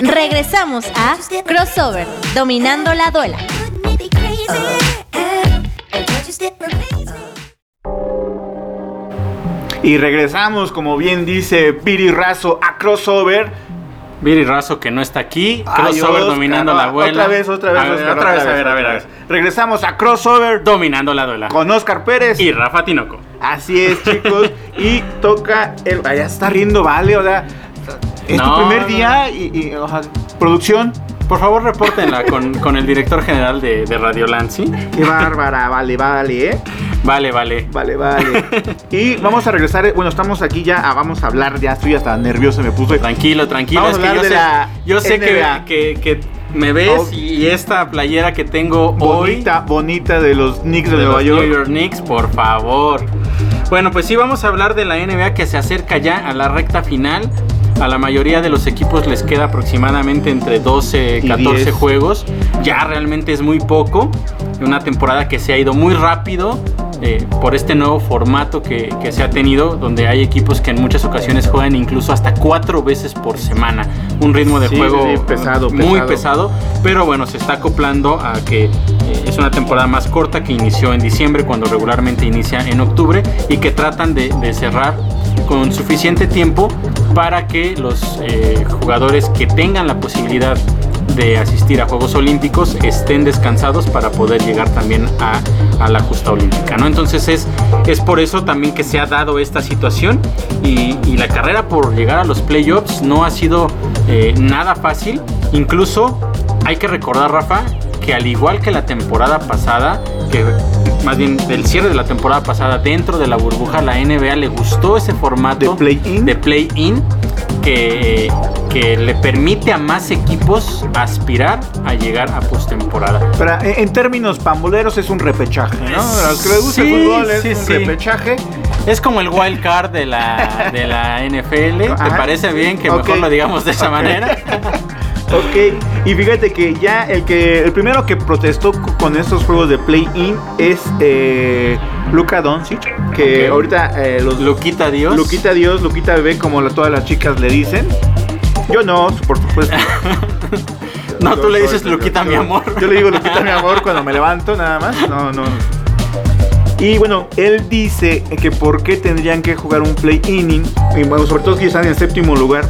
Regresamos a Crossover, dominando la duela. Y regresamos, como bien dice Piri Razo, a Crossover. Viri Razo que no está aquí. Crossover dominando la duela. Otra vez, otra vez, A ver, Oscar, otra vez, a ver, a ver, a ver. Regresamos a Crossover Dominando la duela. con Oscar Pérez. Y Rafa Tinoco. Así es, chicos. y toca el. ah, Ya está riendo, vale. O sea, es No, tu primer día y, y, o sea, producción. Por favor, repórtenla con, con el director general de, de Radio Lancy. Qué bárbara, vale, vale, ¿eh? Vale, vale. Vale, vale. y vamos a regresar. eh, Bueno, estamos aquí ya. ah, vamos a hablar. Ya estoy hasta nervioso, me puse. Tranquilo, tranquilo. Vamos es a que yo de sé, la yo sé que, que, que me ves Oh. y esta playera que tengo hoy Bonita, bonita de los Knicks de, de Nueva los York. New York Knicks, por favor. Bueno, pues sí vamos a hablar de la NBA que se acerca ya a la recta final. A la mayoría de los equipos les queda aproximadamente entre 12 Y 14 10. juegos. Ya realmente es muy poco. Una temporada que se ha ido muy rápido eh, por este nuevo formato que, que se ha tenido, donde hay equipos que en muchas ocasiones juegan incluso hasta cuatro veces por semana. Un ritmo de Sí, juego sí, pesado, muy pesado. pesado pero bueno, se está acoplando a que eh, es una temporada más corta que inició en diciembre cuando regularmente inicia en octubre y que tratan de, de cerrar con suficiente tiempo para que los eh, jugadores que tengan la posibilidad de asistir a Juegos Olímpicos estén descansados para poder llegar también a, la justa olímpica, ¿no? Entonces es, es por eso también que se ha dado esta situación y, y la carrera por llegar a los playoffs no ha sido eh, nada fácil. Incluso hay que recordar, Rafa, que al igual que la temporada pasada, que más bien del cierre de la temporada pasada dentro de la burbuja, la NBA le gustó ese formato ¿De play-in? de play-in que, que le permite a más equipos aspirar a llegar a postemporada. Pero eh, en términos pamboleros es un repechaje, ¿no? A los que les gusta Sí, el fútbol es sí, un sí. repechaje. Es como el wild card de la, de la NFL. ¿Te parece bien que Ok. mejor lo digamos de esa Ok. manera? Ok, y fíjate que ya el que el primero que protestó con estos juegos de play-in es eh, Luka Doncic, que ahorita eh, los Luquita Dios. Luquita Dios, Luquita bebé, como la- todas las chicas le dicen. Yo no, por supuesto. No, tú le dices Luquita, mi amor. Yo le digo Luquita mi amor cuando me levanto, nada más. No, no. Y bueno, él dice que por qué tendrían que jugar un play-inning, y bueno, sobre todo si están en el séptimo lugar,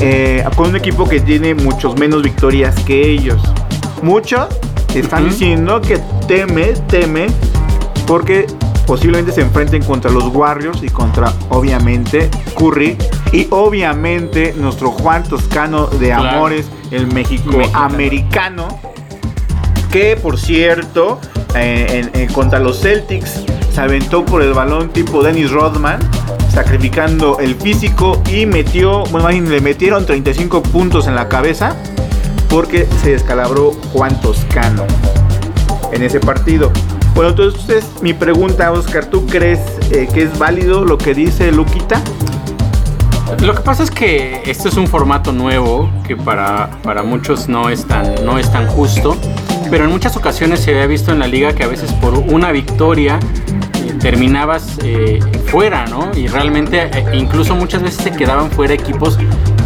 eh, con un equipo que tiene muchos menos victorias que ellos. Muchos están diciendo que teme, teme, porque posiblemente se enfrenten contra los Warriors y contra, obviamente, Curry. Y obviamente nuestro Juan Toscano de Claro. Amores, el México Mexicano. americano. Que por cierto, eh, en- en- contra los Celtics se aventó por el balón tipo Dennis Rodman, sacrificando el físico y metió, bueno, le metieron 35 puntos en la cabeza porque se descalabró Juan Toscano en ese partido. Bueno, entonces mi pregunta, Oscar, ¿tú crees eh, que es válido lo que dice Luquita? Lo que pasa es que este es un formato nuevo que para, para muchos no es, tan, no es tan justo, pero en muchas ocasiones se había visto en la liga que a veces por una victoria terminabas eh, fuera, ¿no? Y realmente eh, incluso muchas veces se quedaban fuera equipos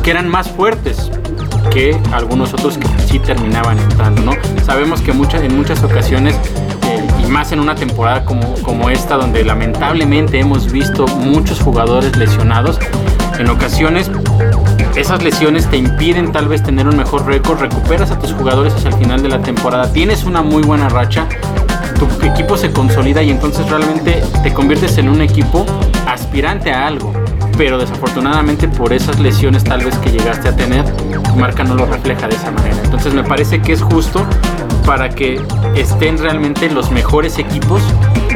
que eran más fuertes que algunos otros que sí terminaban entrando, ¿no? Sabemos que muchas, en muchas ocasiones eh, y más en una temporada como, como esta donde lamentablemente hemos visto muchos jugadores lesionados en ocasiones esas lesiones te impiden tal vez tener un mejor récord, recuperas a tus jugadores hacia el final de la temporada, tienes una muy buena racha, tu equipo se consolida y entonces realmente te conviertes en un equipo aspirante a algo. Pero desafortunadamente por esas lesiones tal vez que llegaste a tener, tu marca no lo refleja de esa manera. Entonces me parece que es justo para que estén realmente los mejores equipos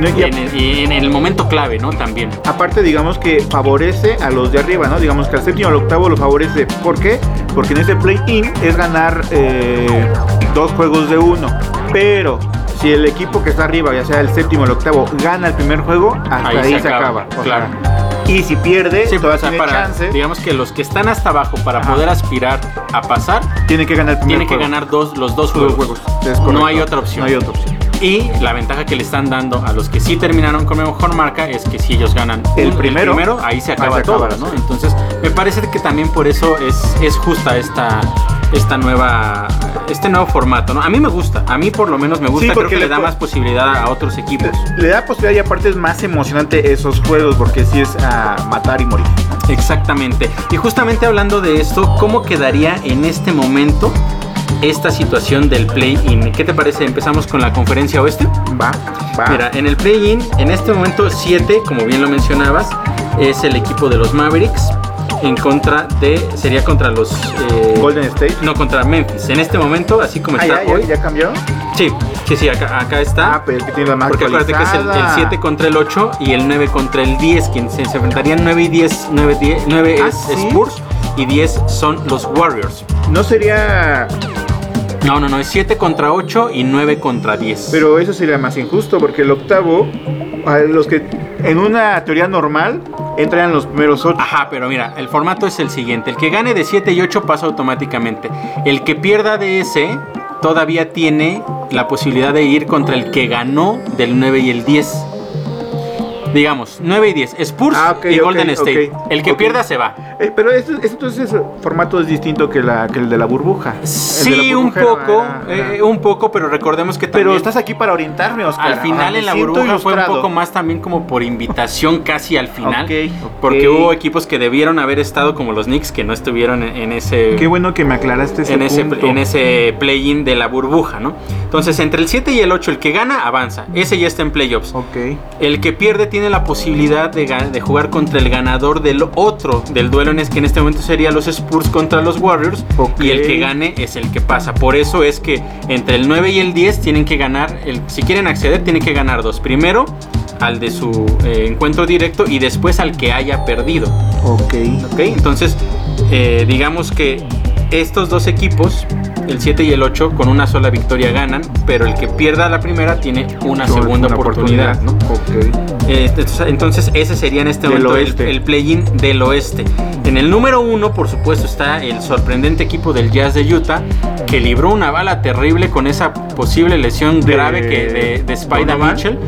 No, y a- en el, y en el momento clave, ¿no? También. Aparte, digamos que favorece a los de arriba, ¿no? Digamos que al séptimo al octavo lo favorece. ¿Por qué? Porque en ese play-in es ganar eh, dos juegos de uno. Pero si el equipo que está arriba, ya sea el séptimo o el octavo, gana el primer juego, hasta ahí, se, acaba. O claro. sea, y si pierde, Sí, todavía o sea, tiene para, chance. digamos que los que están hasta abajo para Ajá. poder aspirar a pasar, Tiene que ganar el primer tienen que juego. ganar dos, los dos juegos. juegos. No hay otra opción. No hay otra opción. Y la ventaja que le están dando a los que sí terminaron con mejor marca es que si ellos ganan El un- primero, ahí se ahí acaba se todo, ¿no? Entonces, me parece que también por eso es, es justa esta, esta nueva, este nuevo formato, ¿no? A mí me gusta, a mí por lo menos me gusta, creo porque que le le da más posibilidad a otros equipos. Le da posibilidad y aparte es más emocionante esos juegos porque sí es a matar y morir. Exactamente. Y justamente hablando de esto, ¿cómo quedaría en este momento esta situación del play-in? ¿Qué te parece? Empezamos con la conferencia oeste. Va, va. Mira, en el play-in, en este momento 7, como bien lo mencionabas, es el equipo de los Mavericks en contra de, sería contra los... eh, Golden State. No, contra Memphis. En este momento, así como Ah, está ya, hoy. ya, ya cambió. Sí, sí, sí, acá, acá está. Ah, pero el que tiene la más Porque acuérdate que es el, el actualizada. 7 contra el 8 y el 9 contra el 10. Quien se, se enfrentarían 9 y 10. 9, 10, 9 Ah, es ¿sí? Spurs y 10 son los Warriors. No sería. No, no, no, es 7 contra 8 y 9 contra 10. Pero eso sería más injusto porque el octavo, a los que en una teoría normal entran los primeros ocho. Ajá, pero mira, el formato es el siguiente. El que gane de 7 y 8 pasa automáticamente. El que pierda de ese todavía tiene la posibilidad de ir contra el que ganó del 9 y el 10. Digamos, 9 y 10. Spurs Ah, y Golden State. el que pierda se va. Eh, pero esto, entonces el formato es distinto que, la, que el de la burbuja. Sí, la un burbuja poco, era- eh, un poco, pero recordemos que también Pero estás aquí para orientarme, Oscar. al final Ah, en la burbuja fue un poco más también como por invitación casi al final, porque hubo equipos que debieron haber estado como los Knicks que no estuvieron en, en ese Qué bueno que me aclaraste ese en ese, en ese play-in de la burbuja, ¿no? Entonces, entre el 7 y el 8, el que gana, avanza. Ese ya está en playoffs. El que pierde tiene la posibilidad de, ga- de jugar contra el ganador del otro, del duelo en es que en este momento sería los Spurs contra los Warriors. Y el que gane es el que pasa. Por eso es que entre el 9 y el 10 tienen que ganar, el, si quieren acceder, tienen que ganar dos. Primero al de su eh, encuentro directo y después al que haya perdido. Ok. ¿ok? Entonces, eh, digamos que estos dos equipos, el 7 y el 8, con una sola victoria ganan, pero el que pierda la primera tiene una segunda una oportunidad, ¿no? Eh, entonces, ese sería en este Del momento el, oeste. el play-in del oeste. En el número uno, por supuesto, está el sorprendente equipo del Jazz de Utah, que libró una bala terrible con esa posible lesión De grave que de, de Spider. Mitchell,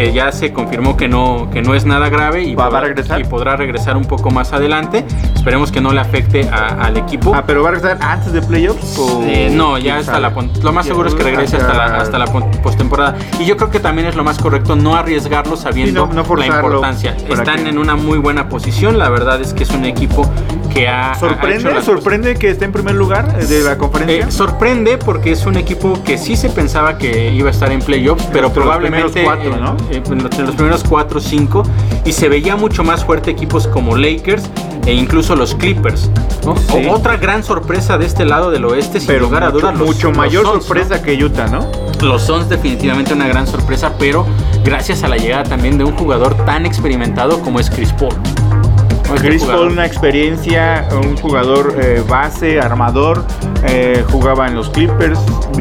que ya se confirmó que no, que no es nada grave y, ¿Va- va a podrá- regresar? y podrá regresar un poco más adelante. Esperemos que no le afecte a- al equipo. Ah, pero va a regresar antes de playoffs o Eh, no, ya hasta sabe? la lo más seguro es que regrese hasta la, hasta- la postemporada. Y yo creo que también es lo más correcto no arriesgarlo sabiendo Sí, no- no la importancia. Están en una muy buena posición. La verdad es que es un equipo que ha. Sorprende, sorprende que esté en primer lugar de la conferencia. eh, sorprende porque es un equipo que sí se pensaba que iba a estar en playoffs, pero los probablemente cuatro, eh, ¿no? Eh, en los- en los primeros 4 o 5 y se veía mucho más fuerte equipos como Lakers e incluso los Clippers. ¿no? Sí. Otra gran sorpresa de este lado del oeste, sin pero lugar a dudas, los- mucho los mayor sorpresa que Utah, ¿no? Los Suns definitivamente una gran sorpresa, pero gracias a la llegada también de un jugador tan experimentado como es Chris Paul. Chris Paul, una experiencia, un jugador eh, base, armador, eh, jugaba en los Clippers.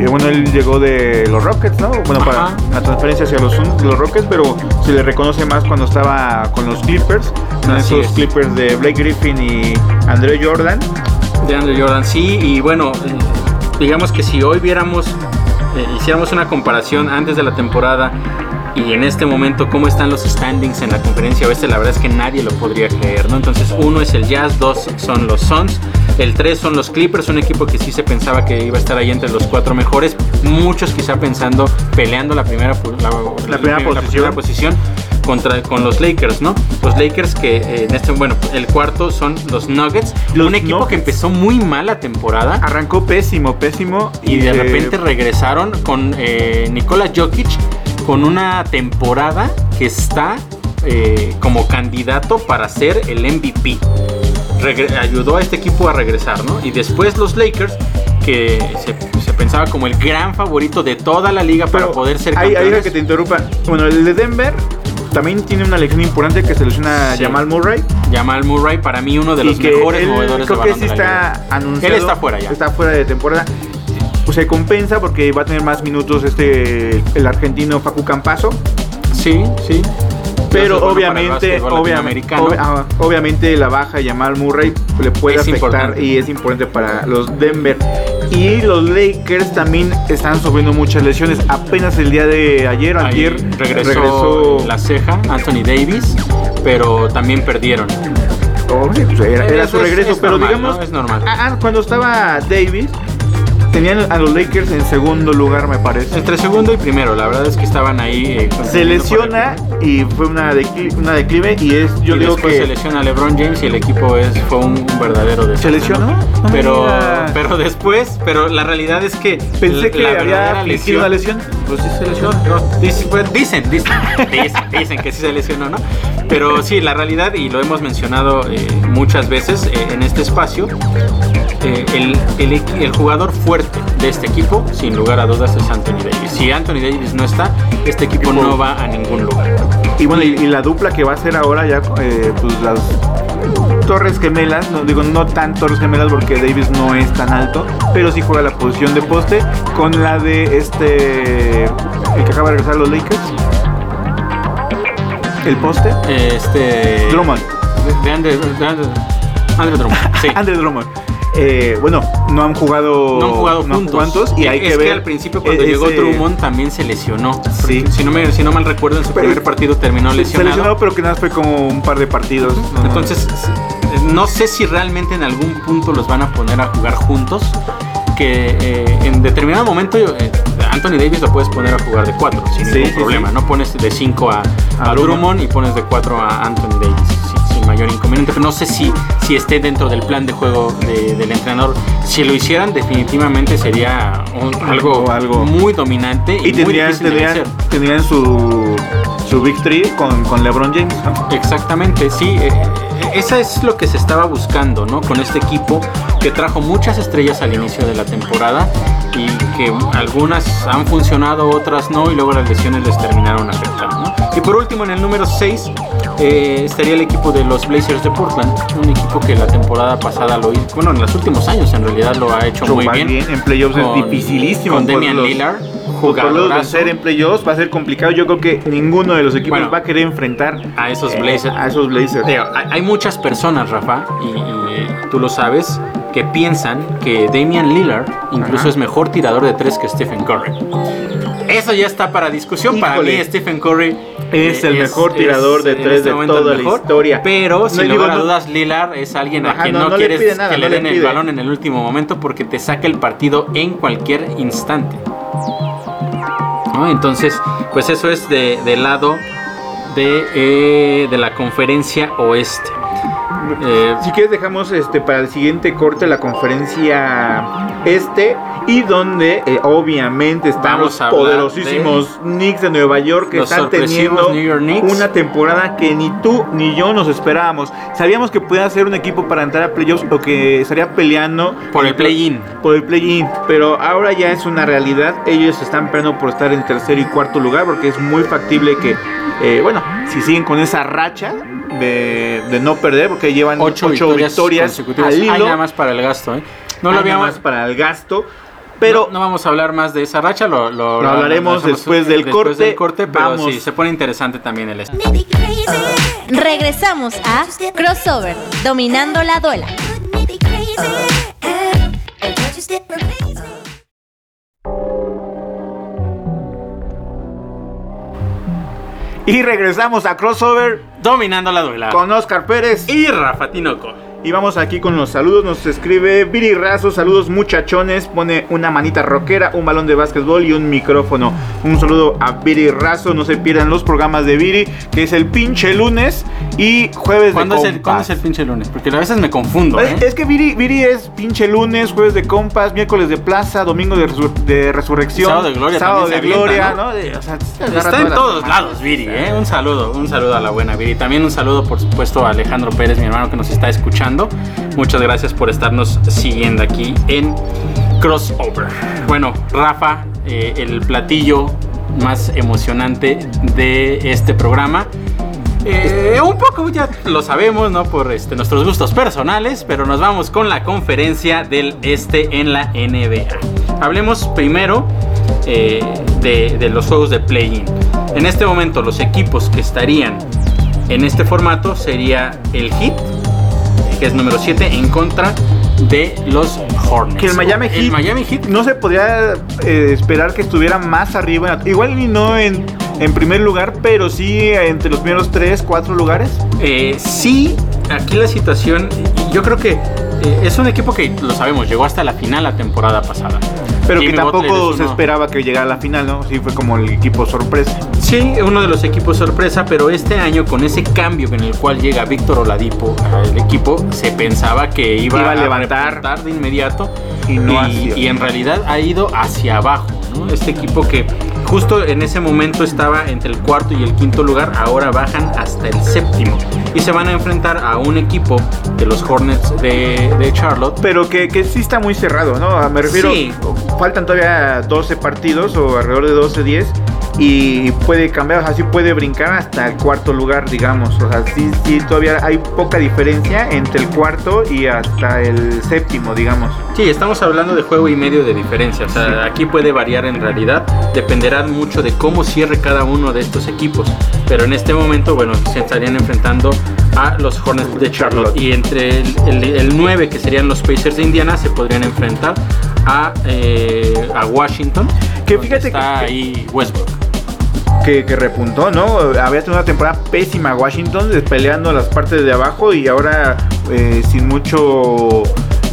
bueno, él llegó de los Rockets, ¿no? Bueno, para Ajá. la transferencia hacia los, los Rockets, pero se le reconoce más cuando estaba con los Clippers, en Así esos es. Clippers de Blake Griffin y Andre Jordan. de Andrew Jordan, sí, y bueno, digamos que si hoy viéramos, eh, hiciéramos una comparación antes de la temporada y en este momento cómo están los standings en la conferencia oeste, la verdad es que nadie lo podría creer, ¿no? Entonces uno es el Jazz, dos son los Suns, el tres son los Clippers, un equipo que sí se pensaba que iba a estar ahí entre los cuatro mejores, muchos quizá pensando, peleando la primera, pu- la, primera posición. primera posición contra con los Lakers, ¿no? Los Lakers que eh, en este, bueno, el cuarto son los Nuggets, Los un equipo que Nuggets. empezó muy mal la temporada Arrancó pésimo, pésimo. y de eh, repente regresaron con eh, Nikola Jokic con una temporada que está eh, como candidato para ser el MVP. Regre- ayudó a este equipo a regresar, ¿no? Y después los Lakers, que se, se pensaba como el gran favorito de toda la liga para poder ser ahí campeones. deja que te interrumpa. Bueno, el de Denver también tiene una lección importante que selecciona Sí. Jamal Murray. Jamal Murray, para mí uno de los que mejores él, movedores de creo que balón sí de la está liga. anunciado. Él está fuera ya. Está fuera de temporada. Pues se compensa porque va a tener más minutos este el argentino Facu Campazo. Sí, sí. Pero bueno obviamente, obviamente, ah, obviamente la baja de Jamal Murray le puede Es afectar importante. y es importante para los Denver. Y los Lakers también están sufriendo muchas lesiones. Apenas el día de ayer, Ahí ayer regresó, regresó la ceja, Anthony Davis, pero también perdieron. Oh, pues era, su es- regreso, es pero normal, digamos, ¿no? Es normal. ah, ah, cuando estaba Davis, tenían a los Lakers en segundo lugar, me parece. Entre segundo y primero, la verdad es que estaban ahí. eh, Se lesiona y fue una, decli- una declive y es, yo y digo después que se lesiona LeBron James y el equipo es, fue un, un verdadero desastre. ¿Se lesionó? me Pero, pero después, pero la realidad es que pensé que había fingido una lesión. Pues sí se lesionó. no, pues, dicen, dicen, dicen, dicen que sí se lesionó, ¿no? Pero sí, la realidad, y lo hemos mencionado eh, muchas veces eh, en este espacio, eh, el, el jugador fuerte de este equipo, sin lugar a dudas, es Anthony Davis. Si Anthony Davis no está, este equipo no va a ningún lugar. Y bueno, y, y la dupla que va a ser ahora ya, eh, pues las Torres Gemelas, no digo no tan Torres Gemelas porque Davis no es tan alto, pero sí juega la posición de poste con la de este, el que acaba de regresar a los Lakers. El poste, Este. Drummond. De, de Andre Drummond, sí. Andre Drummond. Eh, bueno, no han jugado, No han jugado no juntos. y hay es que ver. al principio cuando eh, llegó Drummond también se lesionó. Sí. Si no, me, si no mal recuerdo, en su Pero- primer partido terminó Se lesionado. lesionó, pero que nada fue como un par de partidos. No. Entonces, no sé si realmente en algún punto los van a poner a jugar juntos. Que eh, en determinado momento eh, Anthony Davis lo puedes poner a jugar de 4 sin Sí, ningún sí, problema. No pones de 5 a, A a Drummond. Y pones de 4 a Anthony Davis mayor inconveniente. Pero no sé si, si esté dentro del plan de juego de- del entrenador. Si lo hicieran, definitivamente sería un- algo, Algo- muy dominante y, Y tendrían, tendrían, su, su victory con, con LeBron James. ¿no? Exactamente, sí. eh, eh, esa es lo que se estaba buscando, ¿no? Con este equipo que trajo muchas estrellas al inicio de la temporada y que algunas han funcionado, otras no, y luego las lesiones les terminaron afectando, ¿no? Y por último, en el número 6 estaría el equipo de los Blazers de Portland, un equipo que la temporada pasada lo hizo, bueno, en los últimos años en realidad lo ha hecho Lo muy va bien. En playoffs Con- es dificilísimo. Con Damian los- Lillard, jugadorazo. vencer en playoffs va a ser complicado. Yo creo que ninguno de los equipos Bueno, va a querer enfrentar a esos eh, Blazers. a esos Blazers. Digo, hay, hay muchas personas, Rafa, y, y tú lo sabes, que piensan que Damian Lillard incluso Ajá. es mejor tirador de tres que Stephen Curry. Eso ya está para discusión. Para mí, Stephen Curry Es el mejor tirador de tres este de toda la historia. Pero No, sin digo, lugar a no- dudas, Lillard es alguien a quien no, no, no le quieres nada, que le le den el balón en el último momento porque te saca el partido en cualquier instante. Entonces, pues eso es de, del lado de, eh, de la conferencia oeste. Eh, Si quieres dejamos este para el siguiente corte la conferencia este y donde eh, obviamente estamos poderosísimos Knicks de Nueva York que están teniendo una temporada que ni tú ni yo nos esperábamos. Sabíamos que podía ser un equipo para entrar a playoffs o que estaría peleando por el play-in. por el play-in, pero ahora ya es una realidad. Ellos están peleando por estar en tercer y cuarto lugar porque es muy factible que, eh, bueno, si siguen con esa racha de, de no perder, porque llevan Ocho, ocho, victorias, victorias, consecutivas. al Hay nada más para el gasto, ¿eh? No lo habíamos. más para el gasto, pero no, no vamos a hablar más de esa racha, lo, lo- Lo hablaremos después del corte. del corte, pero Vamos. sí, se pone interesante también el este. Regresamos a Crossover, dominando la duela. Y regresamos a crossover Dominando la duela. con Oscar Pérez Y Rafa Tinoco. Y vamos aquí con los saludos. Nos escribe Viri Razo. Saludos muchachones. Pone una manita rockera, un balón de básquetbol y un micrófono. Un saludo a Viri Razo. No se pierdan los programas de Viri, que es el pinche lunes y jueves ¿Cuándo de es, el, compas. ¿Cuándo es el pinche lunes? Porque a veces me confundo, Es, ¿eh? es que Viri, Viri es pinche lunes, jueves de compas, miércoles de plaza, domingo de, resur- de resurrección, Sábado de gloria sábado de gloria, Está en todos lados, Viri, ¿eh? Un saludo, un saludo a la buena Viri. También un saludo, por supuesto, a Alejandro Pérez, mi hermano que nos está escuchando. Muchas gracias por estarnos siguiendo aquí en Crossover. Bueno, Rafa, eh, el platillo más emocionante de este programa. Eh, un poco ya lo sabemos, ¿no? Por este, nuestros gustos personales, pero nos vamos con la conferencia del este en la NBA. Hablemos primero eh, de, de los juegos de play-in. En este momento, los equipos que estarían en este formato sería el Heat, que es número 7, en contra de los Hornets. Que el Miami Heat, El Miami Heat no se podría eh, esperar que estuviera más arriba. Igual ni no en, en primer lugar, pero sí entre los primeros 3, 4 lugares. Eh, sí, aquí la situación, yo creo que eh, es un equipo que, lo sabemos, llegó hasta la final la temporada pasada. Pero que Jimmy tampoco se esperaba que llegara a la final, ¿no? Sí, fue como el equipo sorpresa. Sí, uno de los equipos sorpresa, pero este año con ese cambio en el cual llega Víctor Oladipo al equipo, se pensaba que iba, Iba a levantar. de inmediato Y no y en realidad ha ido hacia abajo. ¿no? Este equipo que justo en ese momento estaba entre el cuarto y el quinto lugar, ahora bajan hasta el séptimo y se van a enfrentar a un equipo de los Hornets de, de Charlotte. Pero que, que sí está muy cerrado, ¿no? Me refiero, Sí. faltan todavía 12 partidos o alrededor de 12, 10. Y puede cambiar, o sea, sí puede brincar hasta el cuarto lugar, digamos. O sea, sí, sí, todavía hay poca diferencia entre el cuarto y hasta el séptimo, digamos. Sí, estamos hablando de juego y medio de diferencia. O sea, aquí puede variar en realidad. Dependerá mucho de cómo cierre cada uno de estos equipos. Pero en este momento, bueno, se estarían enfrentando a los Hornets de Charlotte. Y entre el, el- el 9, que serían los Pacers de Indiana, se podrían enfrentar a, eh, a Washington. Que fíjate está que- ahí Westbrook. Que, que repuntó, ¿no? Había tenido una temporada pésima Washington, eh, peleando las partes de abajo y ahora eh, sin mucho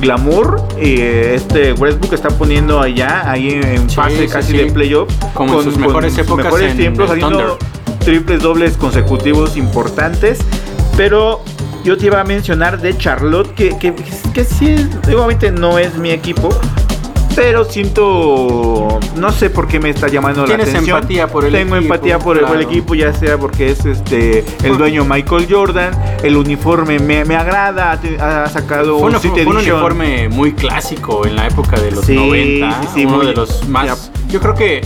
glamour. eh, este Westbrook está poniendo allá, ahí en Sí, fase sí, casi sí. de playoff. Como en sus mejores épocas mejores en tiempos, haciendo triples dobles consecutivos importantes. Pero yo te iba a mencionar de Charlotte, que, que, que sí, obviamente no es mi equipo. Pero siento, no sé por qué me está llamando la Tienes atención. empatía por el Tengo equipo, empatía por, el- por el claro. equipo, ya sea porque es este el dueño Michael Jordan, el uniforme me, me agrada, ha sacado Fue, un fue uniforme muy clásico en la época de los Sí, 90. sí, sí, uno muy- de los más. ya. Yo creo que,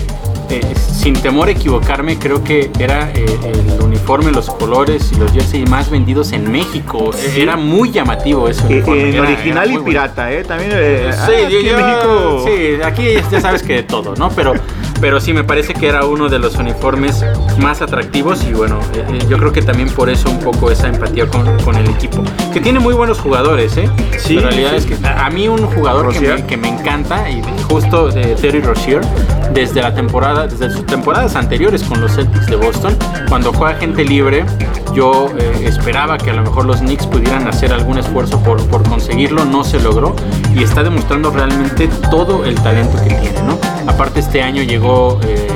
eh, sin temor a equivocarme, creo que era eh, el uniforme, los colores y los jerseys más vendidos en México. Eh, Sí. Era muy llamativo ese Eh, uniforme. en era- original era y bueno. pirata, ¿eh? También eh, Sí, ah, yo- aquí en yo- México. sí, aquí ya sabes que de todo, ¿no? Pero, pero sí me parece que era uno de los uniformes más atractivos y bueno, eh, yo creo que también por eso un poco esa empatía con, con el equipo. Que tiene muy buenos jugadores, ¿eh? Sí, La realidad sí. es que a mí un jugador que me, que me encanta y justo de Terry Rozier desde la temporada, desde sus temporadas anteriores con los Celtics de Boston, cuando fue agente libre, yo eh, esperaba que a lo mejor los Knicks pudieran hacer algún esfuerzo por, por conseguirlo, no se logró y está demostrando realmente todo el talento que tiene, ¿no? Aparte este año llegó eh,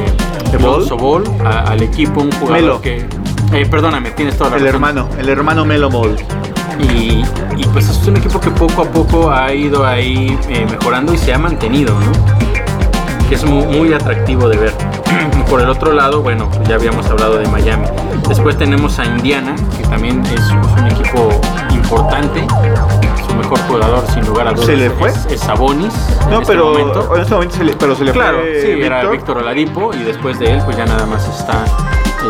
¿De Ball? Ball a- al equipo, un jugador Melo. que... eh, perdóname, tienes toda la El razón. hermano, el hermano Melo Ball. Y, y, pues es un equipo que poco a poco ha ido ahí eh, mejorando y se ha mantenido, ¿no? Que es muy, muy atractivo de ver. Por el otro lado, bueno, pues ya habíamos hablado de Miami. Después tenemos a Indiana, que también es, es un equipo importante. Su mejor jugador, sin lugar a dudas, ¿Se le fue? es, es Sabonis. en No, este pero momento. en este momento se le, pero se le Claro, fue sí, era Víctor. Víctor Oladipo y después de él pues ya nada más está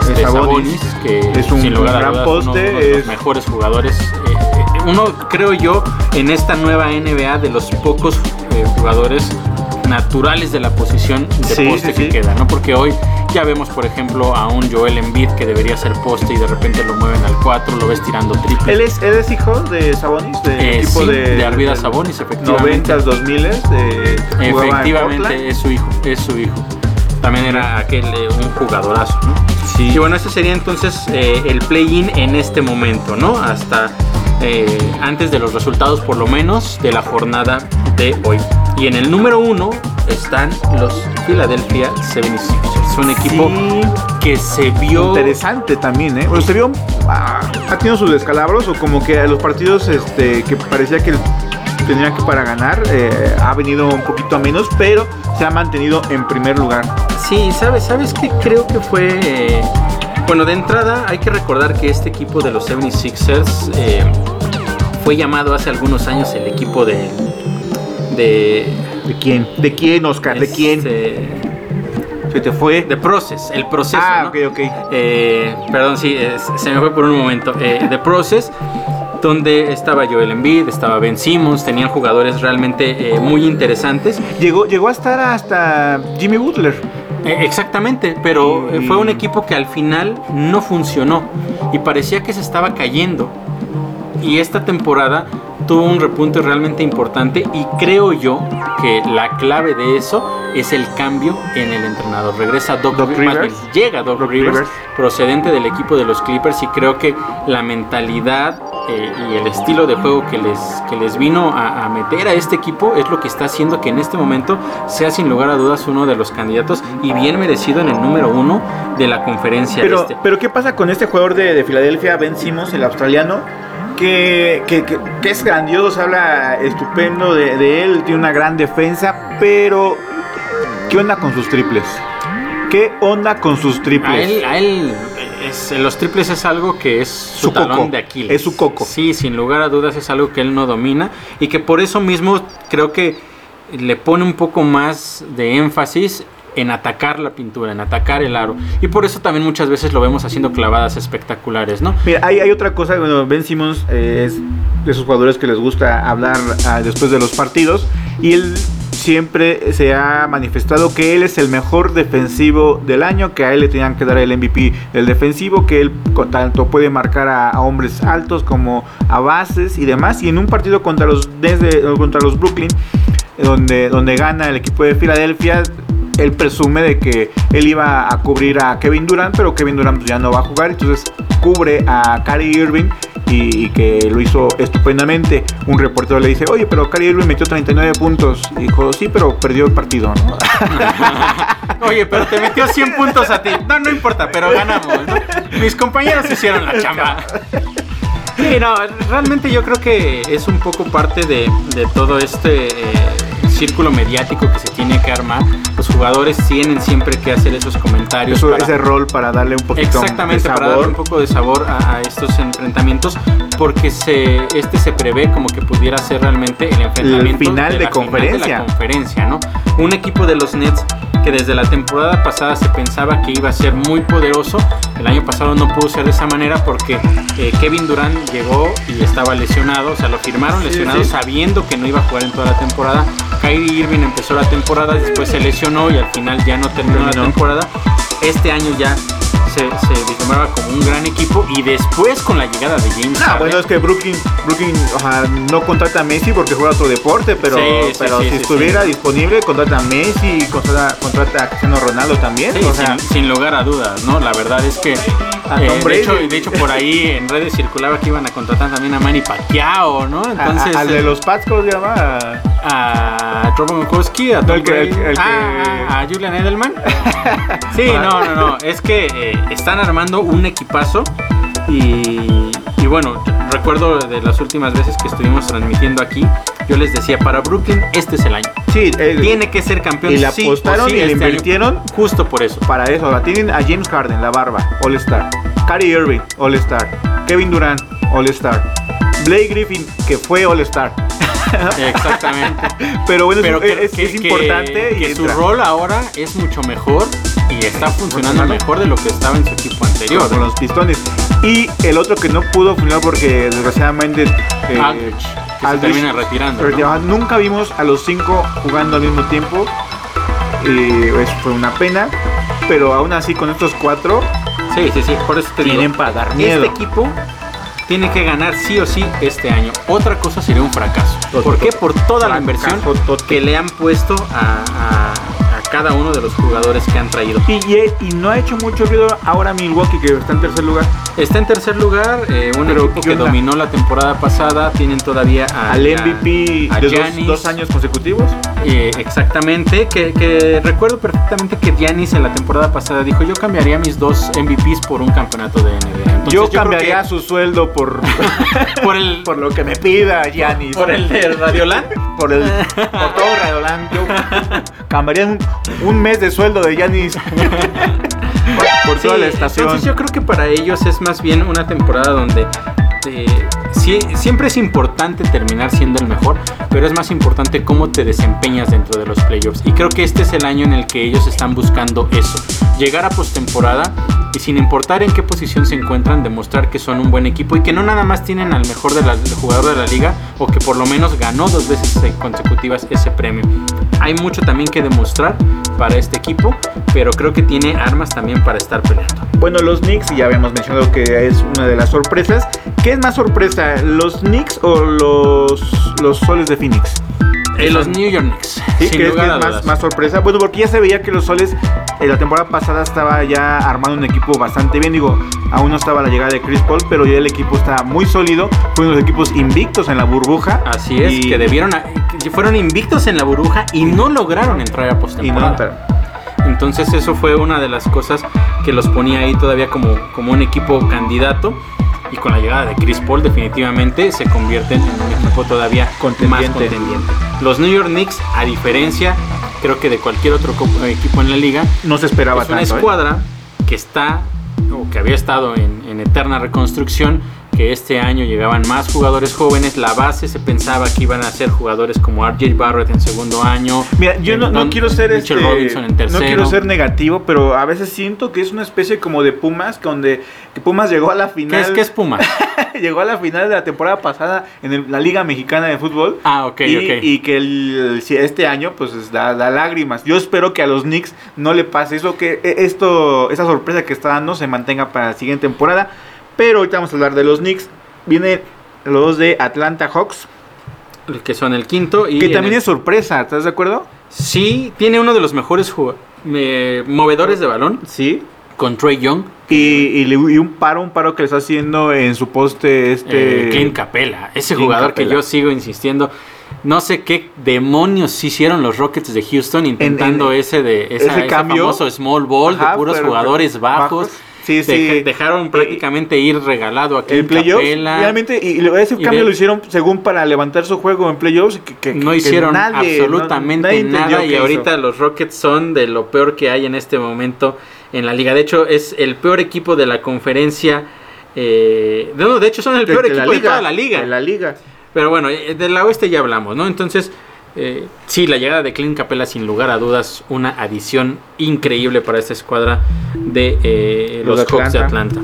este, Es Sabonis, Sabonis, que es un sin lugar a gran dudas, poste, uno, uno de los es- mejores jugadores. eh, eh, uno creo yo en esta nueva NBA de los pocos eh, jugadores naturales de la posición de Sí, poste sí, que sí. queda, ¿no? Porque hoy ya vemos, por ejemplo, a un Joel Embiid que debería ser poste y de repente lo mueven al 4, lo ves tirando triple. Él es, él es hijo de Sabonis, del Eh, sí, de, de Arvidas del Sabonis, efectivamente. 90s, 2000 de, jugaba en Portland. Efectivamente, es su hijo, es su hijo. También era aquel eh, un jugadorazo, ¿no? Sí. Y bueno, ese sería entonces eh, el play-in en este momento, ¿no? Hasta eh, antes de los resultados, por lo menos, de la jornada de hoy. Y en el número uno están los Philadelphia 76ers. Un equipo Sí. que se vio. Interesante también, ¿eh? Bueno, se vio, ah, ha tenido sus descalabros o como que los partidos este, que parecía que tendrían que para ganar, eh, ha venido un poquito a menos, pero se ha mantenido en primer lugar. Sí, ¿sabes, ¿sabes qué? Creo que fue... eh, bueno, de entrada hay que recordar que este equipo de los 76ers eh, fue llamado hace algunos años el equipo de... De... ¿De quién? ¿De quién, Oscar? ¿De quién? este, ¿Se te fue? de Process, el proceso. ah, ¿no? ok, ok. Eh, perdón, sí, eh, se me fue por un momento. Eh, The Process, donde estaba Joel Embiid, estaba Ben Simmons, tenían jugadores realmente muy interesantes. Llegó, llegó a estar hasta Jimmy Butler. Eh, exactamente, pero fue un equipo que al final no funcionó y parecía que se estaba cayendo. Y esta temporada tuvo un repunte realmente importante y creo yo que la clave de eso es el cambio en el entrenador. Regresa Doc, Doc Rivers, bien, llega Doc, Doc Rivers, Rivers. procedente del equipo de los Clippers y creo que la mentalidad eh, y el estilo de juego que les, que les vino a, a meter a este equipo es lo que está haciendo que en este momento sea sin lugar a dudas uno de los candidatos y bien merecido en el número uno de la conferencia Pero, este. pero ¿qué pasa con este jugador de, de Filadelfia, Ben Simmons, el australiano? Que, que- que- que es grandioso, habla estupendo de, de él, tiene una gran defensa, pero ¿qué onda con sus triples? ¿Qué onda con sus A triples? él, a él es- los triples es algo que es su, Su talón coco. de Aquiles. Es su coco. Sí, sin lugar a dudas es algo que él no domina y que por eso mismo creo que le pone un poco más de énfasis en atacar la pintura, en atacar el aro. Y por eso también muchas veces lo vemos haciendo clavadas espectaculares, ¿no? Mira, hay, otra cosa, bueno, Ben Simmons eh, es de esos jugadores que les gusta hablar ah, después de los partidos y él siempre se ha manifestado que él es el mejor defensivo del año, que a él le tenían que dar el MVP del defensivo, que él tanto puede marcar a, hombres altos como a bases y demás. Y en un partido contra los, contra los Brooklyn, donde, donde gana el equipo de Filadelfia, él presume de que él iba a cubrir a Kevin Durant, pero Kevin Durant ya no va a jugar, entonces cubre a Kyrie Irving y, y que lo hizo estupendamente. Un reportero le dice, oye, pero Kyrie Irving metió 39 puntos. Y dijo, sí, pero perdió el partido, ¿no? Oye, pero te metió 100 puntos a ti. No, no importa, pero ganamos, ¿no? Mis compañeros hicieron la chamba. Sí, no, realmente yo creo que es un poco parte de, de todo este eh, círculo mediático que se tiene que armar. Los jugadores tienen siempre que hacer esos comentarios. Eso, para- ese rol para darle un poquito Exactamente, de para darle sabor. un poco de sabor a, a estos enfrentamientos, porque se, este se prevé como que pudiera ser realmente el enfrentamiento final de la conferencia. Final de la conferencia, ¿no? Un equipo de los Nets que desde la temporada pasada se pensaba que iba a ser muy poderoso. El año pasado no pudo ser de esa manera porque eh, Kevin Durant llegó y estaba lesionado, o sea, lo firmaron lesionado sí. sabiendo que no iba a jugar en toda la temporada. Kyrie Irving empezó la temporada, después se lesionó y al final ya no terminó la temporada. Este año ya se, se como un gran equipo y después con la llegada de James No, Harden, bueno, es que Brooklyn, Brooklyn o sea, no contrata a Messi porque juega otro deporte, pero, Sí, sí, pero sí, si sí, estuviera sí. disponible, contrata a Messi, contrata, contrata a Cristiano Ronaldo también. Sí, o sea, sin, sin lugar a dudas, ¿no? La verdad es que A eh, Tom de, Brady. hecho, de hecho por ahí en redes circulaba que iban a contratar también a Manny Pacquiao, ¿no? a- Entonces a- al de eh, los Pats, ¿cómo se llama? a Rob Gronkowski, a Tom el que- Brady, el- el que- ah, a Julian Edelman. Sí, no, no, no. Es que eh, están armando un equipazo y, y bueno, recuerdo de las últimas veces que estuvimos transmitiendo aquí, yo les decía, para Brooklyn este es el año. Sí, eh, Tiene que ser campeón. Y le apostaron sí y le este año. invirtieron Justo por eso. para eso. Ahora tienen a James Harden, la barba, All Star. Kyrie Irving, All Star. Kevin Durant, All Star. Blake Griffin, que fue All Star. Exactamente. Pero bueno, es- Pero que- es, que- es que- importante y que su rol ahora es mucho mejor y está funcionando mejor de lo que estaba en su equipo anterior. con los pistones. Y el otro que no pudo funcionar porque desgraciadamente eh, que se termina retirando. retiraba. Nunca vimos a los cinco jugando al mismo tiempo. Y eso fue una pena. Pero aún así con estos cuatro Sí, sí, sí, por eso te tienen digo. para dar miedo. Este equipo tiene que ganar sí o sí este año. Otra cosa sería un fracaso. ¿Por qué? Por toda la inversión que le han puesto a cada uno de los jugadores que han traído. Y, no ha hecho mucho ruido ahora Milwaukee que está en tercer lugar. Está en tercer lugar, eh, un Pero, equipo ¿qué que onda? dominó la temporada pasada. Tienen todavía a- Al a- MVP a de dos, Giannis. dos años consecutivos. Eh, exactamente, que, que recuerdo perfectamente que Giannis en la temporada pasada dijo yo cambiaría mis dos MVPs por un campeonato de NBA. Entonces, yo cambiaría que su sueldo por, por el por lo que me pida Giannis. por el de Radioland. por el por todo Radioland. Yo cambiaría un, un mes de sueldo de Giannis por toda Sí, la estación. Entonces yo creo que para ellos es más bien una temporada donde eh, sí- siempre es importante terminar siendo el mejor, pero es más importante cómo te desempeñas dentro de los playoffs. Y creo que este es el año en el que ellos están buscando eso. Llegar a postemporada y sin importar en qué posición se encuentran, demostrar que son un buen equipo y que no nada más tienen al mejor de la, jugador de la liga o que por lo menos ganó dos veces consecutivas ese premio. Hay mucho también que demostrar para este equipo, pero creo que tiene armas también para estar peleando. Bueno, los Knicks ya habíamos mencionado que es una de las sorpresas. ¿Qué es más sorpresa, los Knicks o los, los Soles de Phoenix? Eh, los New York Knicks. Sí, que es, más, más, sorpresa. Bueno, porque ya se veía que los Soles en la temporada pasada estaba ya armando un equipo bastante bien. Digo, aún no estaba la llegada de Chris Paul, pero ya el equipo está muy sólido. Fueron los equipos invictos en la burbuja. Así es, que debieron. fueron invictos en la burbuja y no lograron entrar a postemporada. Entonces eso fue una de las cosas que los ponía ahí todavía como, como un equipo candidato y con la llegada de Chris Paul definitivamente se convierten en un equipo todavía más contendiente. Los New York Knicks, a diferencia creo que de cualquier otro equipo en la liga, no se esperaba es una ¿eh? escuadra que está o que había estado en, en eterna reconstrucción que este año llegaban más jugadores jóvenes. La base se pensaba que iban a ser jugadores como RJ Barrett en segundo año. Mira, yo no, quiero ser este, No quiero ser negativo, pero a veces siento que es una especie como de Pumas, donde Pumas llegó a la final. ¿Qué es, qué es Pumas? llegó a la final de la temporada pasada en la Liga Mexicana de Fútbol. Ah, ok, y, ok. Y que este año, pues da, da, lágrimas. Yo espero que a los Knicks no le pase eso, que e, esto, esa sorpresa que está dando se mantenga para la siguiente temporada. Pero ahorita vamos a hablar de los Knicks. Vienen los de Atlanta Hawks. Que son el quinto. Y que también es sorpresa, ¿estás de acuerdo? Sí, tiene uno de los mejores movedores de balón. Sí. Con Trey Young. Y, un paro, un paro que le está haciendo en su poste este... Eh, Clint Capella. Ese jugador que yo sigo insistiendo. No sé qué demonios hicieron los Rockets de Houston intentando ese de ese cambio? famoso small ball de puros jugadores bajos Sí, sí. Dejaron prácticamente ir regalado aquí en playoffs. Realmente, y ese cambio lo hicieron según para levantar su juego en playoffs. Que, no hicieron absolutamente nada. Y ahorita los Rockets son de lo peor que hay en este momento en la liga. De hecho, es el peor equipo de la conferencia. Eh, no, de hecho, son el peor equipo de toda la liga. De la liga. Pero bueno, eh, del oeste ya hablamos, ¿no? Entonces, eh, sí, la llegada de Clint Capella sin lugar a dudas una adición increíble para esta escuadra de eh, los, Hawks de Atlanta.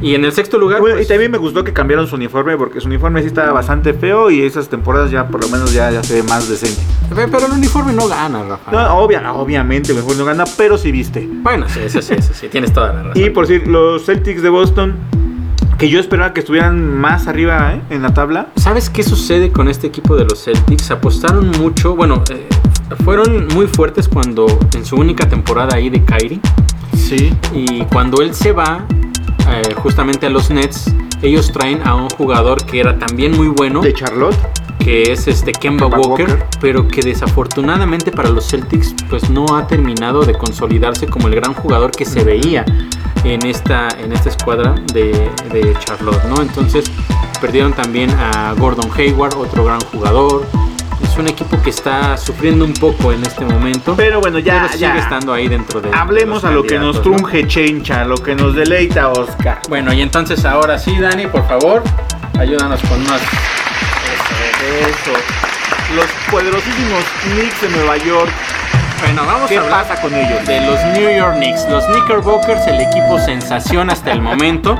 Y en el sexto lugar... y pues, también me gustó que cambiaron su uniforme porque su uniforme sí estaba bastante feo y esas temporadas ya por lo menos ya, ya se ve más decente. Pero el uniforme no gana, Rafa. No, obviamente el uniforme no gana, pero sí viste. Bueno, sí, eso sí, eso sí, tienes toda la razón. Y por decir, los Celtics de Boston que yo esperaba que estuvieran más arriba ¿eh? en la tabla. ¿Sabes qué sucede con este equipo de los Celtics? Apostaron mucho, bueno, eh, fueron muy fuertes cuando en su única temporada ahí de Kyrie. Sí. Y cuando él se va eh, justamente a los Nets, ellos traen a un jugador que era también muy bueno. De Charlotte que es este Kemba, Walker, pero que desafortunadamente para los Celtics pues no ha terminado de consolidarse como el gran jugador que se veía en esta, en esta escuadra de, Charlotte, ¿no? Entonces perdieron también a Gordon Hayward, otro gran jugador. Es un equipo que está sufriendo un poco en este momento. Pero bueno, ya, sigue estando ahí dentro de. Hablemos a lo que nos trunge Chencha, a lo que nos deleita Oscar. Bueno, y entonces ahora sí, Dani, por favor, ayúdanos con más. Eso. Los poderosísimos Knicks de Nueva York bueno, vamos ¿Qué a hablar pasa con ellos? De los New York Knicks. Los Knickerbockers, el equipo sensación hasta el momento.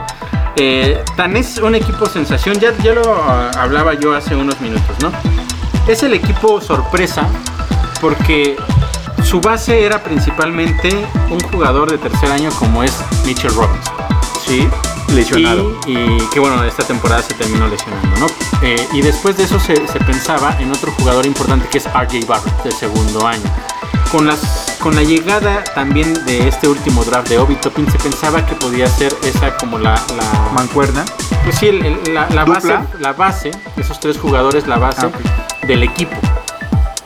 Eh, tan es un equipo sensación, ya, ya lo hablaba yo hace unos minutos, ¿no? Es el equipo sorpresa porque su base era principalmente un jugador de tercer año como es Mitchell Robinson. Sí, lesionado. Y, que bueno, esta temporada se terminó lesionando, ¿no? Eh, y después de eso se, se, pensaba en otro jugador importante que es RJ Barrett, del segundo año con, las, con la llegada también de este último draft de Obi Toppin se pensaba que podía ser esa como la... la Mancuerna. Pues sí, la, base, la base, esos tres jugadores, la base ah, del equipo.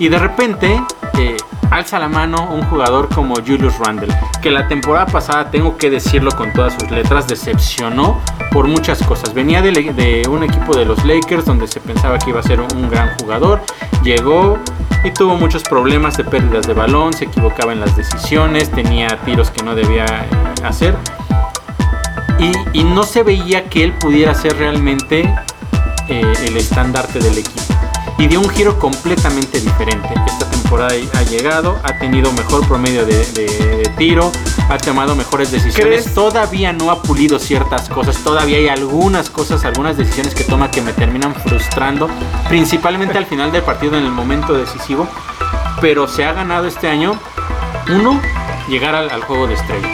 Y de repente eh, alza la mano un jugador como Julius Randle, que la temporada pasada, tengo que decirlo con todas sus letras, decepcionó por muchas cosas. Venía de, un equipo de los Lakers donde se pensaba que iba a ser un gran jugador, llegó, y tuvo muchos problemas de pérdidas de balón, se equivocaba en las decisiones, tenía tiros que no debía eh, hacer y, no se veía que él pudiera ser realmente eh, el estandarte del equipo. Y dio un giro completamente diferente. Esta temporada ha llegado, ha tenido mejor promedio de, de tiro, ha tomado mejores decisiones. ¿Crees? Todavía no ha pulido ciertas cosas, todavía hay algunas cosas, algunas decisiones que toma que me terminan frustrando, principalmente al final del partido en el momento decisivo. Pero se ha ganado este año, uno, llegar al, al juego de estrellas.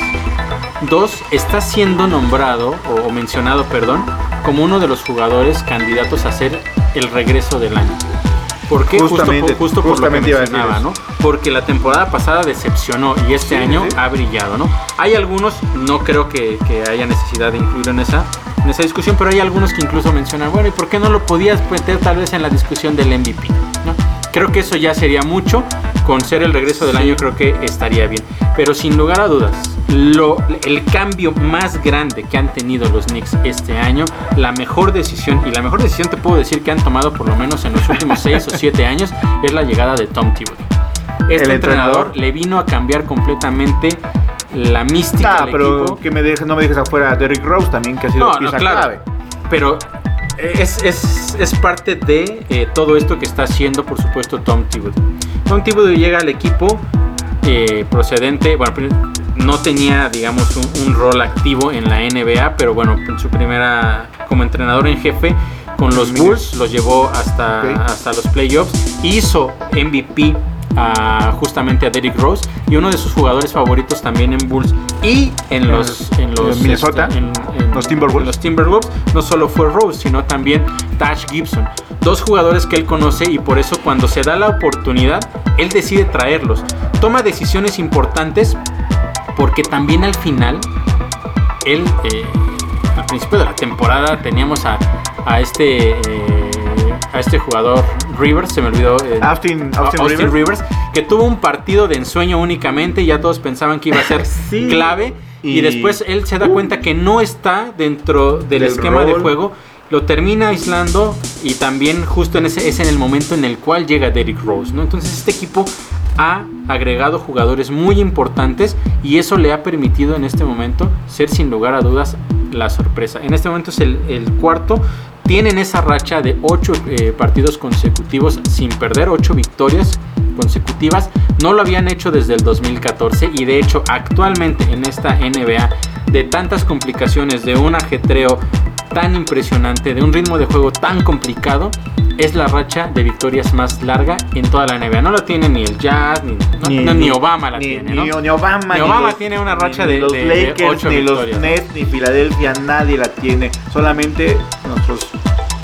Dos, está siendo nombrado o mencionado, perdón, como uno de los jugadores candidatos a ser el regreso del año. ¿Por qué? Justo Justamente, por- Justo, por, lo que justamente mencionaba. ¿no? Porque la temporada pasada decepcionó y este Sí, año sí. ha brillado, ¿no? Hay algunos, no creo que, que haya necesidad de incluirlo en esa, en esa discusión, pero hay algunos que incluso mencionan, bueno, ¿y por qué no lo podías meter tal vez en la discusión del MVP? ¿no? Creo que eso ya sería mucho. Con ser el regreso del año creo que estaría bien. Pero sin lugar a dudas, lo, el cambio más grande que han tenido los Knicks este año, la mejor decisión, y la mejor decisión te puedo decir que han tomado por lo menos en los últimos 6 o 7 años, es la llegada de Tom Thibodeau. Este El entrenador, entrenador. le vino a cambiar completamente la mística Ah, pero equipo. que me dejes, no me dejes afuera a Derrick Rose también, que ha sido No, no, pieza claro. clave. Pero es, es, es parte de eh, todo esto que está haciendo, por supuesto, Tom Thibodeau. Tom Thibodeau llega al equipo eh, procedente, bueno, no tenía, digamos, un, un rol activo en la NBA, pero bueno, en su primera, como entrenador en jefe, con los. Bulls los llevó hasta, hasta los playoffs, hizo MVP a, justamente a Derrick Rose y uno de sus jugadores favoritos también en Bulls y en los, en los en Minnesota, este, en- en- los Timberwolves. en los Timberwolves no solo fue Rose, sino también Tash Gibson. Dos jugadores que él conoce y por eso cuando se da la oportunidad, él decide traerlos. Toma decisiones importantes porque también al final, él, eh, al principio de la temporada teníamos a, a este... eh, a este jugador Rivers, se me olvidó. eh, Austin- Rivers. que tuvo un partido de ensueño únicamente y ya todos pensaban que iba a ser Sí. clave y, Y- después él se da cuenta que no está dentro del, Del esquema de juego, lo termina aislando y también justo en ese es en el momento en el cual llega Derrick Rose, ¿no? Entonces este equipo ha agregado jugadores muy importantes y eso le ha permitido en este momento ser sin lugar a dudas la sorpresa. En este momento es el, el cuarto. Tienen esa racha de ocho eh, partidos consecutivos sin perder, ocho victorias consecutivas. No lo habían hecho desde el 2014 y de hecho actualmente en esta NBA de tantas complicaciones, de un ajetreo tan impresionante, de un ritmo de juego tan complicado, es la racha de victorias más larga en toda la NBA. No lo tiene ni el Jazz, ni, no- no, ni Obama la ni, tiene, ¿no? ni Obama, Ni Obama los- tiene una racha de- los de- de Lakers, ocho ni victorias. los Nets, ni Filadelfia, nadie la tiene. Solamente nuestros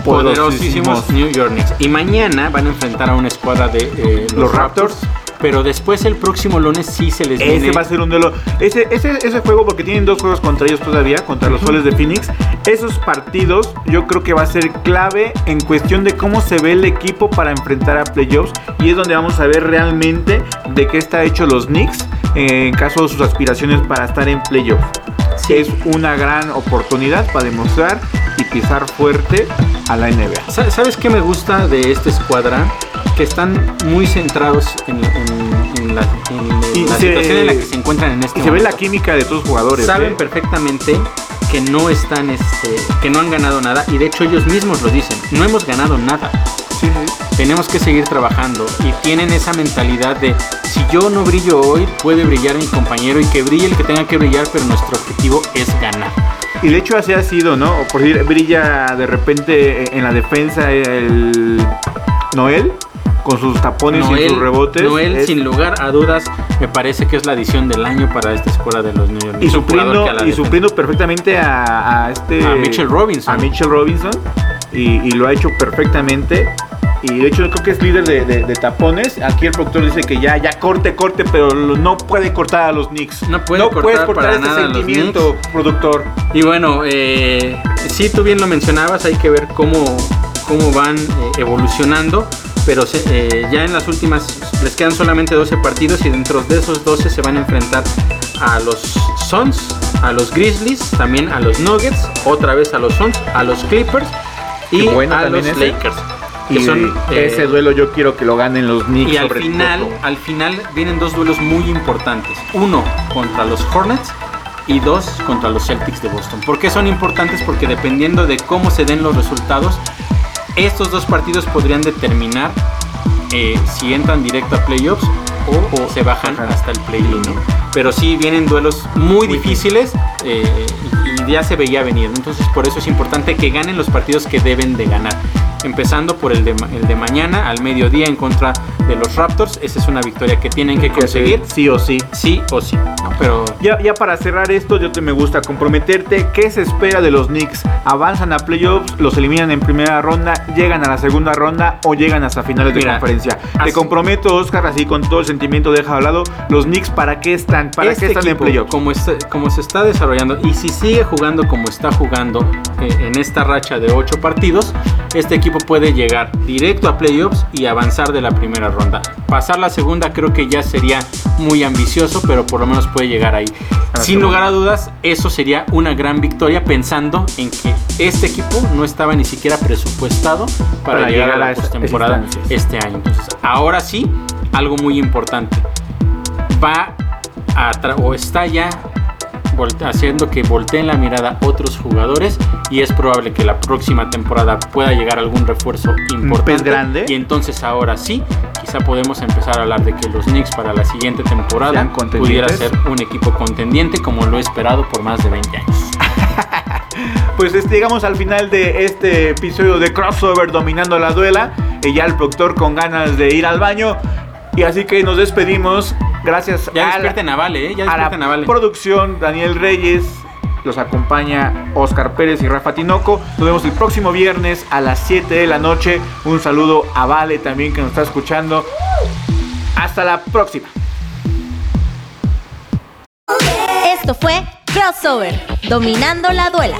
poderosísimos New York Knicks. Y mañana van a enfrentar a una escuadra de eh, los, Los Raptors. Raptors. Pero después el próximo lunes sí se les viene. Ese va a ser un duelo. Ese, ese, ese juego, porque tienen dos juegos contra ellos todavía, contra los soles de Phoenix. Esos partidos yo creo que va a ser clave en cuestión de cómo se ve el equipo para enfrentar a playoffs. Y es donde vamos a ver realmente de qué está hecho los Knicks eh, en caso de sus aspiraciones para estar en playoffs. Sí. Es una gran oportunidad para demostrar pisar fuerte a la NBA. Sa- ¿Sabes qué me gusta de esta escuadra? Que están muy centrados en, en- en la, en la se- situación en la que se encuentran en este Y se ve la momento. química de todos los jugadores. Saben ¿eh? perfectamente que no están, este, que no han ganado nada y de hecho ellos mismos lo dicen. No hemos ganado nada. Sí, sí. Tenemos que seguir trabajando y tienen esa mentalidad de si yo no brillo hoy, puede brillar mi compañero y que brille el que tenga que brillar, pero nuestro objetivo es ganar. Y de hecho así ha sido, ¿no? Por decir, brilla de repente en la defensa el Noel con sus tapones y sus rebotes. Noel, Es- sin lugar a dudas, me parece que es la adición del año para esta escuela de los New York y supliendo, y supliendo perfectamente a, a este A Mitchell Robinson. a Mitchell Robinson y, y lo ha hecho perfectamente. Y de hecho creo que es líder de, de- de tapones. Aquí el productor dice que ya, ya corte, corte, pero lo- no puede cortar a los Knicks. No puede cortar puedes cortar para este nada a los sentimiento, productor. Y bueno, eh, sí, tú bien lo mencionabas, hay que ver cómo, cómo van eh, evolucionando, pero se- eh, ya en las últimas les quedan solamente 12 partidos y dentro de esos 12 se van a enfrentar a los Suns, a los Grizzlies, también a los Nuggets, otra vez a los Suns, a los Clippers y bueno a los ese. Lakers. Que Y son, eh, ese duelo yo quiero que lo ganen los Knicks. y al sobre final, todo. al final vienen dos duelos muy importantes. Uno contra los Hornets y dos contra los Celtics de Boston. ¿Por qué son importantes? Porque dependiendo de cómo se den los resultados, Estos dos partidos podrían determinar eh, si entran directo a playoffs o, se bajan hasta el play-in. Pero sí vienen duelos muy, difíciles eh, y ya se veía venir. Entonces por eso es importante que ganen los partidos que deben de ganar empezando por el de, el de mañana al mediodía en contra de los Raptors. Esa es una victoria que tienen que conseguir. Sí o sí. Sí o sí. Pero ya, ya para cerrar esto, yo te me gusta comprometerte. ¿Qué se espera de los Knicks? ¿Avanzan a playoffs? ¿Los eliminan en primera ronda? ¿Llegan a la segunda ronda? ¿O llegan hasta finales de conferencia? Te comprometo, Oscar, así con todo el sentimiento deja de lado. ¿Los Knicks para qué están? ¿Para este qué están en playoffs? Como, como se está desarrollando y si sigue jugando como está jugando eh, en esta racha de 8 partidos, este equipo puede llegar directo a playoffs y avanzar de la primera ronda. Pasar la segunda creo que ya sería muy ambicioso, pero por lo menos puede llegar ahí. Sin lugar a dudas, eso sería una gran victoria pensando en que este equipo no estaba ni siquiera presupuestado para, llegar, a la postemporada este año. Entonces, ahora sí, algo muy importante. Va a o está ya haciendo que volteen la mirada otros jugadores y es probable que la próxima temporada pueda llegar algún refuerzo importante. grande. Y entonces ahora sí, quizá podemos empezar a hablar de que los Knicks para la siguiente temporada pudiera ser un equipo contendiente como lo he esperado por más de 20 años. pues este, llegamos al final de este episodio de Crossover dominando la duela. Y ya el productor con ganas de ir al baño. Y así que nos despedimos. Gracias ya a la, Navale, ¿eh? Ya a la producción Daniel Reyes. Los acompaña Oscar Pérez y Rafa Tinoco. Nos vemos el próximo viernes a las 7 de la noche. Un saludo a Vale también que nos está escuchando. Hasta la próxima. Esto fue Crossover, dominando la duela.